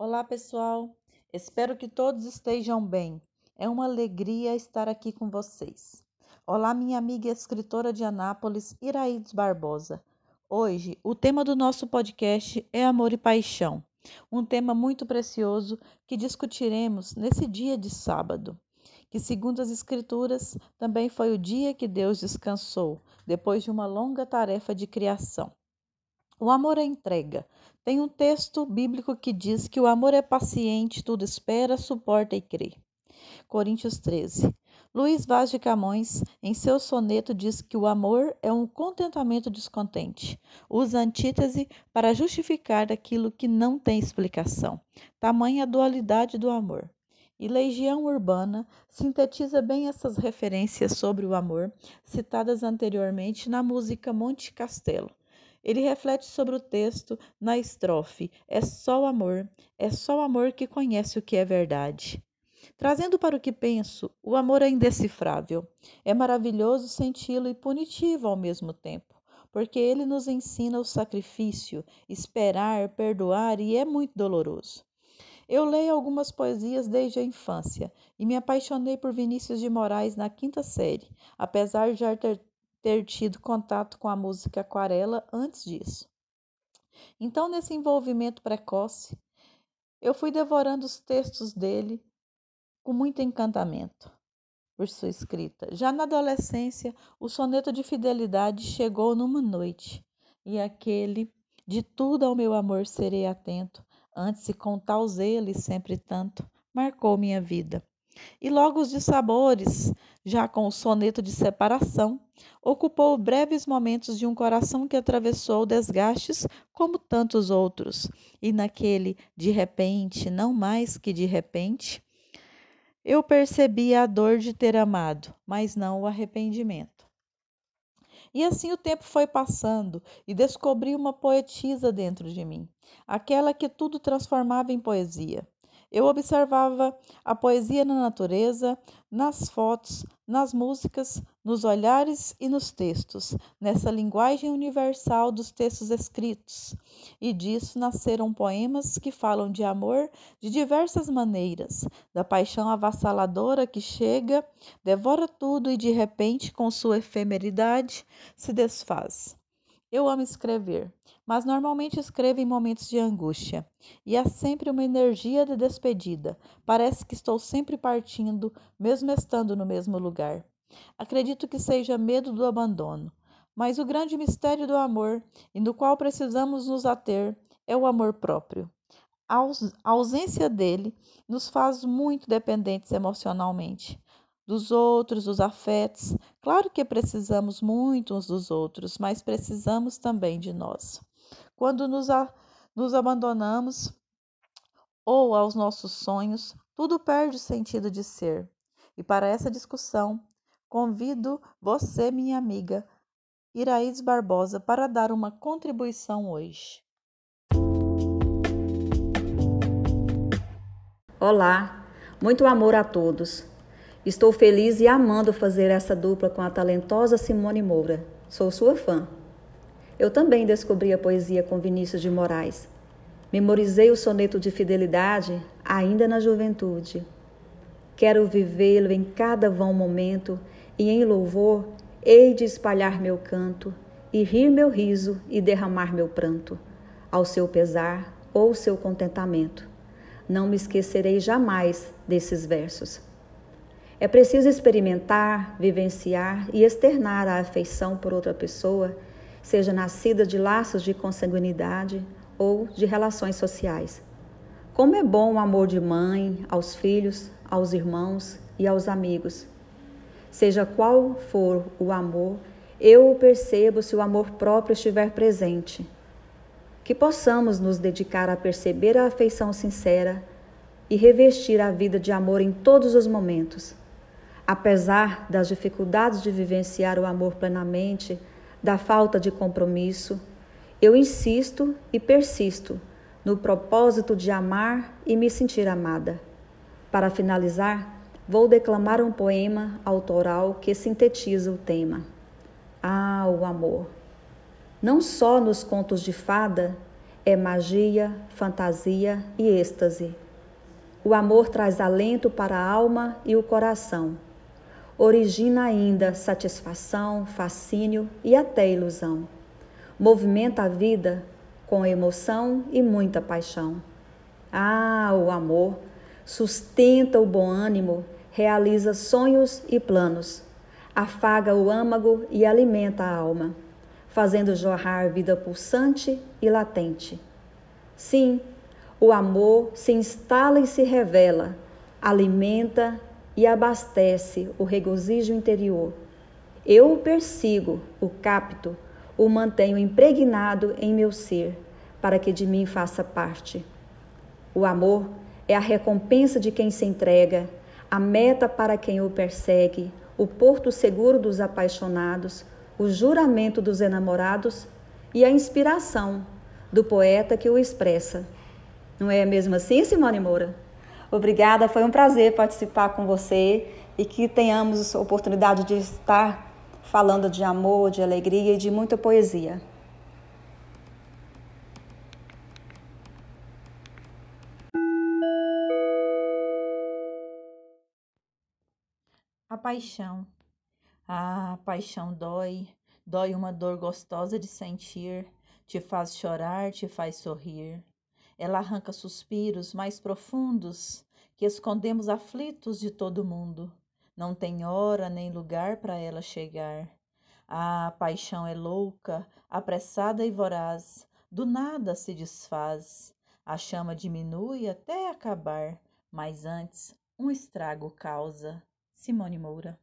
Olá, pessoal. Espero que todos estejam bem. É uma alegria estar aqui com vocês. Olá, minha amiga escritora de Anápolis, Iraídes Barbosa. Hoje, o tema do nosso podcast é amor e paixão, um tema muito precioso que discutiremos nesse dia de sábado, que, segundo as Escrituras, também foi o dia que Deus descansou, depois de uma longa tarefa de criação. O amor é entrega. Tem um texto bíblico que diz que o amor é paciente, tudo espera, suporta e crê. Coríntios 13. Luiz Vaz de Camões, em seu soneto, diz que o amor é um contentamento descontente. Usa antítese para justificar aquilo que não tem explicação. Tamanha a dualidade do amor. E Legião Urbana sintetiza bem essas referências sobre o amor citadas anteriormente na música Monte Castelo. Ele reflete sobre o texto na estrofe: É só o amor, é só o amor que conhece o que é verdade. Trazendo para o que penso, o amor é indecifrável. É maravilhoso senti-lo e punitivo ao mesmo tempo, porque ele nos ensina o sacrifício, esperar, perdoar e é muito doloroso. Eu leio algumas poesias desde a infância e me apaixonei por Vinícius de Moraes na quinta série, apesar de já ter ter tido contato com a música aquarela antes disso. Então, nesse envolvimento precoce, eu fui devorando os textos dele com muito encantamento por sua escrita. Já na adolescência, o soneto de fidelidade chegou numa noite, e aquele de tudo ao meu amor serei atento, antes se com tal zelo e sempre tanto, marcou minha vida. E logo os dissabores, já com o soneto de separação, ocupou breves momentos de um coração que atravessou desgastes como tantos outros, e naquele de repente, não mais que de repente, eu percebi a dor de ter amado, mas não o arrependimento. E assim o tempo foi passando e descobri uma poetisa dentro de mim, aquela que tudo transformava em poesia. Eu observava a poesia na natureza, nas fotos, nas músicas, nos olhares e nos textos, nessa linguagem universal dos textos escritos. E disso nasceram poemas que falam de amor de diversas maneiras, da paixão avassaladora que chega, devora tudo e de repente, com sua efemeridade, se desfaz. Eu amo escrever, mas normalmente escrevo em momentos de angústia. E há sempre uma energia de despedida. Parece que estou sempre partindo, mesmo estando no mesmo lugar. Acredito que seja medo do abandono. Mas o grande mistério do amor, e no qual precisamos nos ater, é o amor próprio. A ausência dele nos faz muito dependentes emocionalmente dos outros, dos afetos. Claro que precisamos muito uns dos outros, mas precisamos também de nós. Quando nos, a, nos abandonamos ou aos nossos sonhos, tudo perde o sentido de ser. E para essa discussão, convido você, minha amiga Iraídes Barbosa, para dar uma contribuição hoje. Olá, muito amor a todos. Estou feliz e amando fazer essa dupla com a talentosa Simone Moura. Sou sua fã. Eu também descobri a poesia com Vinícius de Moraes. Memorizei o soneto de fidelidade ainda na juventude. Quero vivê-lo em cada vão momento e em louvor hei de espalhar meu canto e rir meu riso e derramar meu pranto, ao seu pesar ou seu contentamento. Não me esquecerei jamais desses versos. É preciso experimentar, vivenciar e externar a afeição por outra pessoa, seja nascida de laços de consanguinidade ou de relações sociais. Como é bom o amor de mãe aos filhos, aos irmãos e aos amigos. Seja qual for o amor, eu o percebo se o amor próprio estiver presente. Que possamos nos dedicar a perceber a afeição sincera e revestir a vida de amor em todos os momentos Apesar das dificuldades de vivenciar o amor plenamente, da falta de compromisso, eu insisto e persisto no propósito de amar e me sentir amada. Para finalizar, vou declamar um poema autoral que sintetiza o tema. Ah, o amor! Não só nos contos de fada é magia, fantasia e êxtase. O amor traz alento para a alma e o coração. Origina ainda satisfação, fascínio e até ilusão. Movimenta a vida com emoção e muita paixão. Ah, o amor sustenta o bom ânimo, realiza sonhos e planos, afaga o âmago e alimenta a alma, fazendo jorrar vida pulsante e latente. Sim, o amor se instala e se revela, alimenta e abastece o regozijo interior. Eu o persigo, o capto, o mantenho impregnado em meu ser, para que de mim faça parte. O amor é a recompensa de quem se entrega, a meta para quem o persegue, o porto seguro dos apaixonados, o juramento dos enamorados e a inspiração do poeta que o expressa. Não é mesmo assim, Simone Moura? Obrigada, foi um prazer participar com você e que tenhamos a oportunidade de estar falando de amor, de alegria e de muita poesia. A paixão. Ah, a paixão dói, dói uma dor gostosa de sentir, te faz chorar, te faz sorrir. Ela arranca suspiros mais profundos que escondemos aflitos de todo mundo. Não tem hora nem lugar para ela chegar. A paixão é louca, apressada e voraz, do nada se desfaz. A chama diminui até acabar, mas antes um estrago causa. Simone Moura